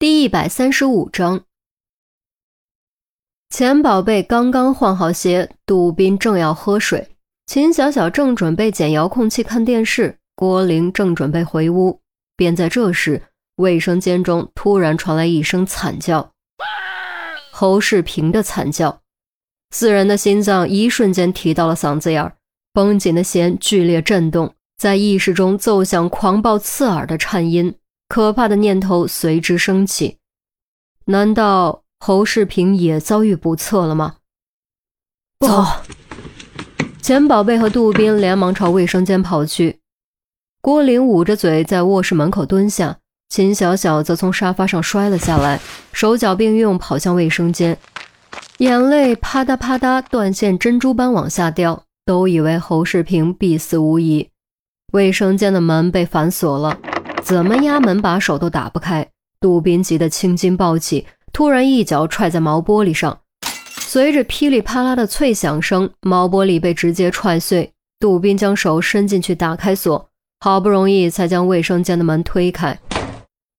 第一百三十五章，钱宝贝刚刚换好鞋，杜宾正要喝水，秦小小正准备捡遥控器看电视，郭玲正准备回屋，便在这时，卫生间中突然传来一声惨叫，侯世平的惨叫，四人的心脏一瞬间提到了嗓子眼儿，绷紧的弦剧烈震动，在意识中奏响狂暴刺耳的颤音。可怕的念头随之升起，难道侯世平也遭遇不测了吗？不好！钱宝贝和杜宾连忙朝卫生间跑去。郭玲捂着嘴在卧室门口蹲下，秦小小则从沙发上摔了下来，手脚并用跑向卫生间，眼泪啪嗒啪嗒断线珍珠般往下掉，都以为侯世平必死无疑。卫生间的门被反锁了。怎么压门把手都打不开，杜宾急得青筋暴起，突然一脚踹在毛玻璃上，随着噼里啪啦的脆响声，毛玻璃被直接踹碎。杜宾将手伸进去打开锁，好不容易才将卫生间的门推开。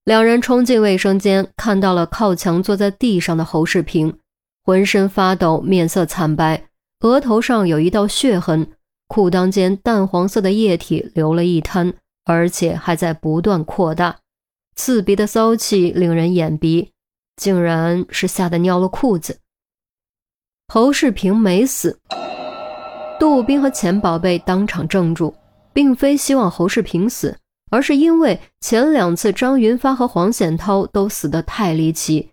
两人冲进卫生间，看到了靠墙坐在地上的侯世平，浑身发抖，面色惨白，额头上有一道血痕，裤裆间淡黄色的液体流了一滩。而且还在不断扩大，刺鼻的骚气令人眼鼻，竟然是吓得尿了裤子。侯世平没死，杜宾和钱宝贝当场怔住，并非希望侯世平死，而是因为前两次张云发和黄显涛都死得太离奇，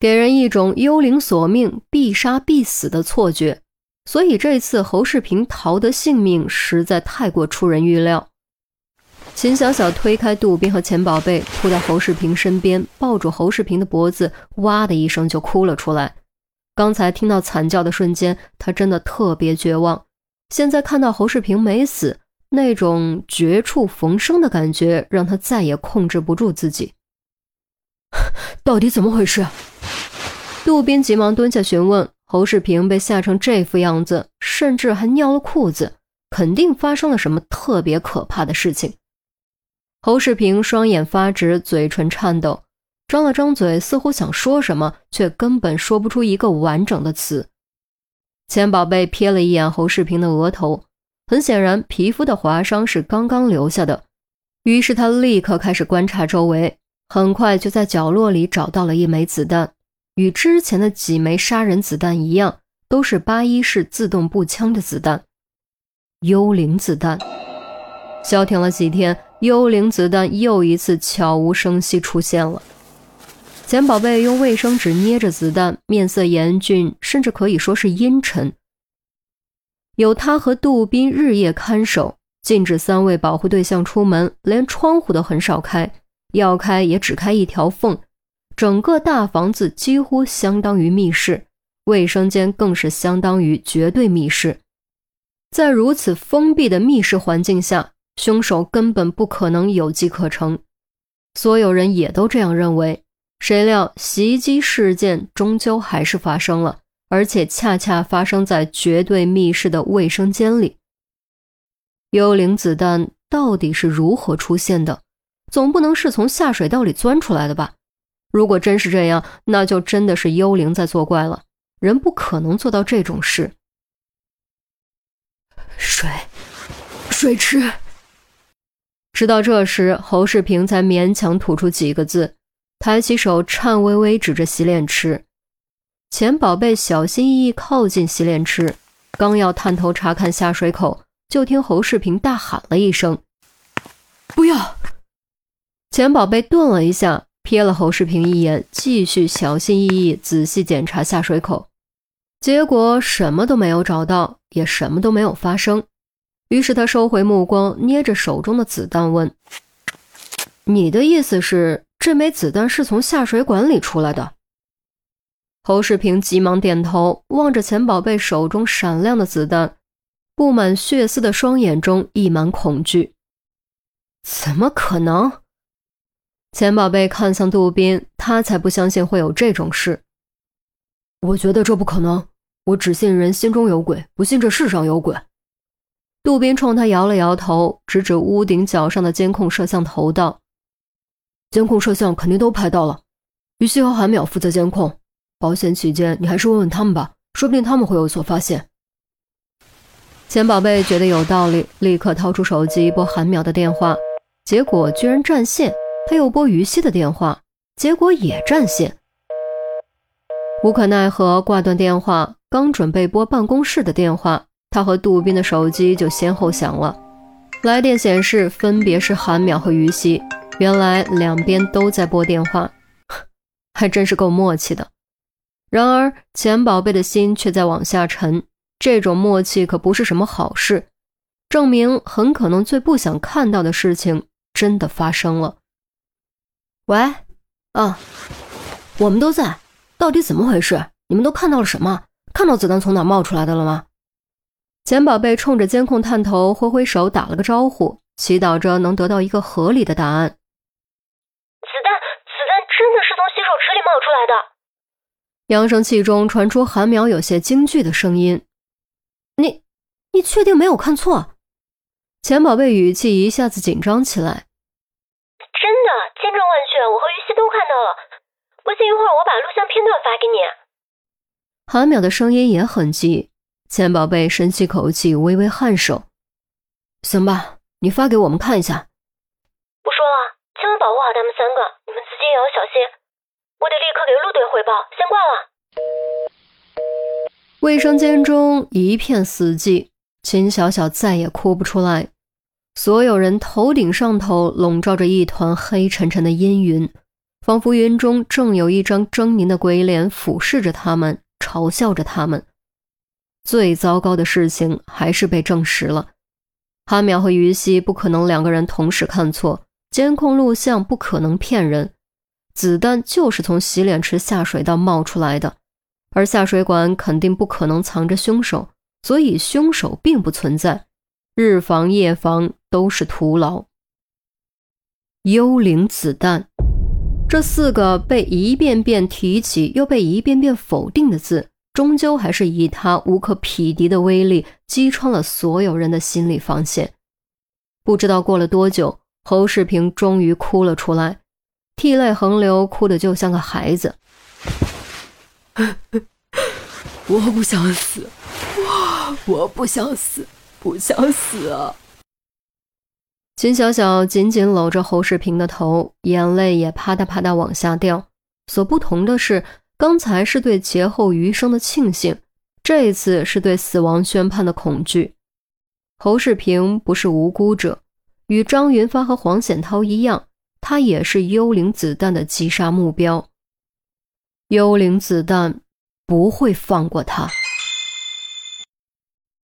给人一种幽灵索命、必杀必死的错觉，所以这次侯世平逃得性命实在太过出人预料。秦小小推开杜宾和钱宝贝，扑到侯世平身边，抱住侯世平的脖子，哇的一声就哭了出来。刚才听到惨叫的瞬间，他真的特别绝望。现在看到侯世平没死，那种绝处逢生的感觉，让他再也控制不住自己。到底怎么回事？杜宾急忙蹲下询问。侯世平被吓成这副样子，甚至还尿了裤子，肯定发生了什么特别可怕的事情。侯世平双眼发直，嘴唇颤抖，张了张嘴，似乎想说什么，却根本说不出一个完整的词。钱宝贝瞥了一眼侯世平的额头，很显然皮肤的划伤是刚刚留下的。于是他立刻开始观察周围，很快就在角落里找到了一枚子弹，与之前的几枚杀人子弹一样，都是八一式自动步枪的子弹，幽灵子弹。消停了几天。幽灵子弹又一次悄无声息出现了。钱宝贝用卫生纸捏着子弹，面色严峻，甚至可以说是阴沉。有他和杜宾日夜看守，禁止三位保护对象出门，连窗户都很少开，要开也只开一条缝。整个大房子几乎相当于密室，卫生间更是相当于绝对密室。在如此封闭的密室环境下。凶手根本不可能有机可乘，所有人也都这样认为。谁料袭击事件终究还是发生了，而且恰恰发生在绝对密室的卫生间里。幽灵子弹到底是如何出现的？总不能是从下水道里钻出来的吧？如果真是这样，那就真的是幽灵在作怪了。人不可能做到这种事。水，水池。直到这时，侯世平才勉强吐出几个字，抬起手，颤巍巍指着洗脸池。钱宝贝小心翼翼靠近洗脸池，刚要探头查看下水口，就听侯世平大喊了一声：“不要！”钱宝贝顿了一下，瞥了侯世平一眼，继续小心翼翼仔细检查下水口，结果什么都没有找到，也什么都没有发生。于是他收回目光，捏着手中的子弹问：“你的意思是，这枚子弹是从下水管里出来的？”侯世平急忙点头，望着钱宝贝手中闪亮的子弹，布满血丝的双眼中溢满恐惧。怎么可能？钱宝贝看向杜宾，他才不相信会有这种事。我觉得这不可能，我只信人心中有鬼，不信这世上有鬼。杜宾冲他摇了摇头，指指屋顶角上的监控摄像头道：“监控摄像肯定都拍到了，于西和韩淼负责监控，保险起见，你还是问问他们吧，说不定他们会有所发现。钱宝贝觉得有道理，立刻掏出手机拨韩淼的电话，结果居然占线。他又拨于西的电话，结果也占线。无可奈何，挂断电话。刚准备拨办公室的电话，他和杜宾的手机就先后响了。来电显示分别是韩淼和于西，原来两边都在拨电话，还真是够默契的。然而钱宝贝的心却在往下沉，这种默契可不是什么好事，证明很可能最不想看到的事情真的发生了。喂，啊，我们都在，到底怎么回事？你们都看到了什么？看到子弹从哪冒出来的了吗？钱宝贝冲着监控探头挥挥手，打了个招呼，祈祷着能得到一个合理的答案。子弹，子弹真的是从洗手池里冒出来的。扬声器中传出韩淼有些惊惧的声音：“你，你确定没有看错？”钱宝贝语气一下子紧张起来：“真的，千真万确，我和于西都看到了。不信，一会儿我把录像片段发给你。”韩淼的声音也很急，钱宝贝深吸口气，微微颔首：“行吧，你发给我们看一下。”不说了，千万保护好他们三个，你们自己也要小心。我得立刻给陆队汇报，先挂了。卫生间中一片死寂，秦小小再也哭不出来。所有人头顶上头笼罩着一团黑沉沉的阴云，仿佛云中正有一张狰狞的鬼脸俯视着他们。嘲笑着他们，最糟糕的事情还是被证实了。哈淼和于西不可能两个人同时看错，监控录像不可能骗人，子弹就是从洗脸池下水道冒出来的，而下水管肯定不可能藏着凶手，所以凶手并不存在，日防夜防都是徒劳。幽灵子弹。这四个被一遍遍提起又被一遍遍否定的字，终究还是以他无可匹敌的威力击穿了所有人的心理防线。不知道过了多久，侯世平终于哭了出来，涕泪横流，哭得就像个孩子。我不想死，我我不想死，不想死啊！秦小小紧紧搂着侯世平的头，眼泪也啪嗒啪嗒往下掉。所不同的是，刚才是对劫后余生的庆幸，这一次是对死亡宣判的恐惧。侯世平不是无辜者，与张云发和黄显涛一样，他也是幽灵子弹的击杀目标。幽灵子弹不会放过他。